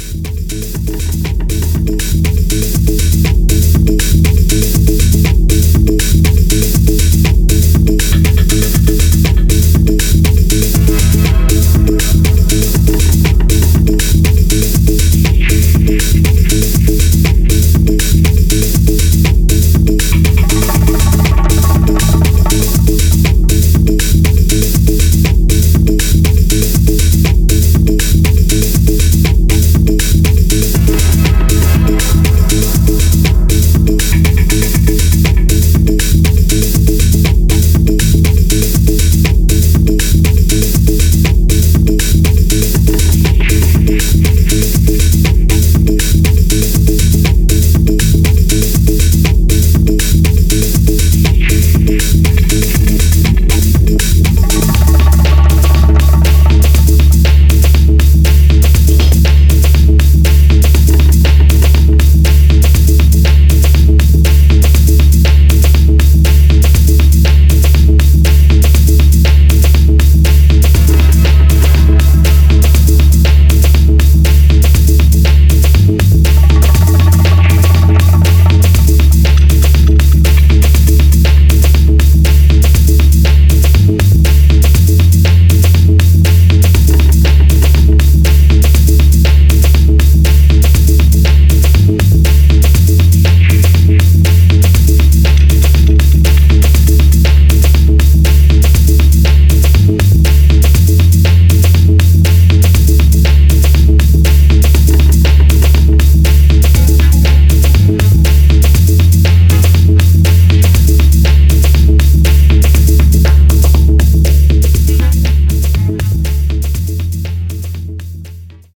you